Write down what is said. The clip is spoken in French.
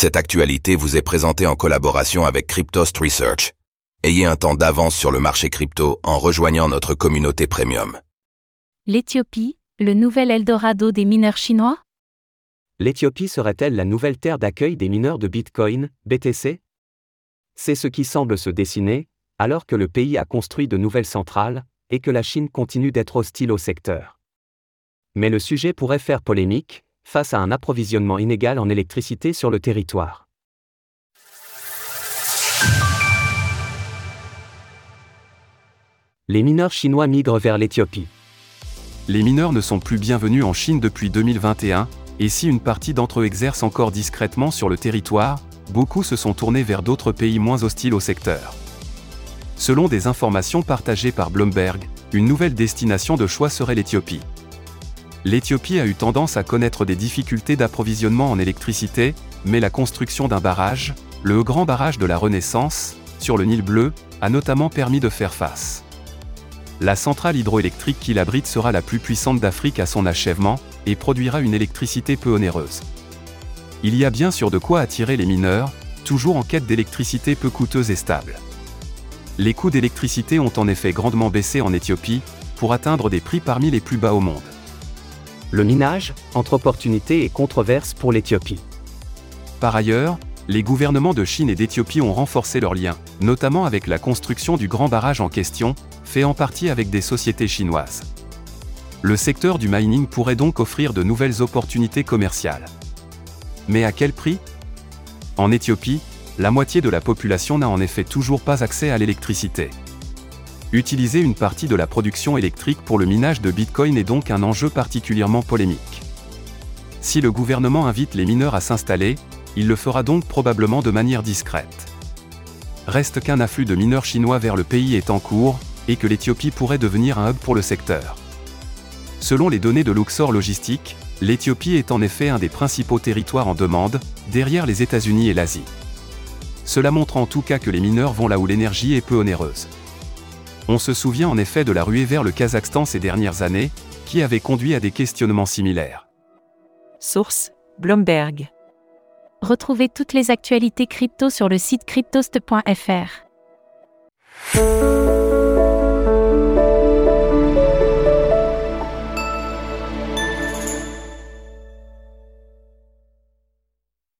Cette actualité vous est présentée en collaboration avec Cryptost Research. Ayez un temps d'avance sur le marché crypto en rejoignant notre communauté premium. L'Éthiopie, le nouvel Eldorado des mineurs chinois? L'Éthiopie serait-elle la nouvelle terre d'accueil des mineurs de Bitcoin, BTC C'est ce qui semble se dessiner, alors que le pays a construit de nouvelles centrales, et que la Chine continue d'être hostile au secteur. Mais le sujet pourrait faire polémique, face à un approvisionnement inégal en électricité sur le territoire. Les mineurs chinois migrent vers l'Éthiopie. Les mineurs ne sont plus bienvenus en Chine depuis 2021, et si une partie d'entre eux exerce encore discrètement sur le territoire, beaucoup se sont tournés vers d'autres pays moins hostiles au secteur. Selon des informations partagées par Bloomberg, une nouvelle destination de choix serait l'Éthiopie. L'Éthiopie a eu tendance à connaître des difficultés d'approvisionnement en électricité, mais la construction d'un barrage, le grand barrage de la Renaissance, sur le Nil bleu, a notamment permis de faire face. La centrale hydroélectrique qui l'abrite sera la plus puissante d'Afrique à son achèvement, et produira une électricité peu onéreuse. Il y a bien sûr de quoi attirer les mineurs, toujours en quête d'électricité peu coûteuse et stable. Les coûts d'électricité ont en effet grandement baissé en Éthiopie, pour atteindre des prix parmi les plus bas au monde. Le minage, entre opportunités et controverses pour l'Éthiopie. Par ailleurs, les gouvernements de Chine et d'Éthiopie ont renforcé leurs liens, notamment avec la construction du grand barrage en question, fait en partie avec des sociétés chinoises. Le secteur du mining pourrait donc offrir de nouvelles opportunités commerciales. Mais à quel prix? En Éthiopie, la moitié de la population n'a en effet toujours pas accès à l'électricité. Utiliser une partie de la production électrique pour le minage de Bitcoin est donc un enjeu particulièrement polémique. Si le gouvernement invite les mineurs à s'installer, il le fera donc probablement de manière discrète. Reste qu'un afflux de mineurs chinois vers le pays est en cours, et que l'Éthiopie pourrait devenir un hub pour le secteur. Selon les données de Luxor Logistique, l'Éthiopie est en effet un des principaux territoires en demande, derrière les États-Unis et l'Asie. Cela montre en tout cas que les mineurs vont là où l'énergie est peu onéreuse. On se souvient en effet de la ruée vers le Kazakhstan ces dernières années, qui avait conduit à des questionnements similaires. Source Bloomberg. Retrouvez toutes les actualités crypto sur le site cryptost.fr.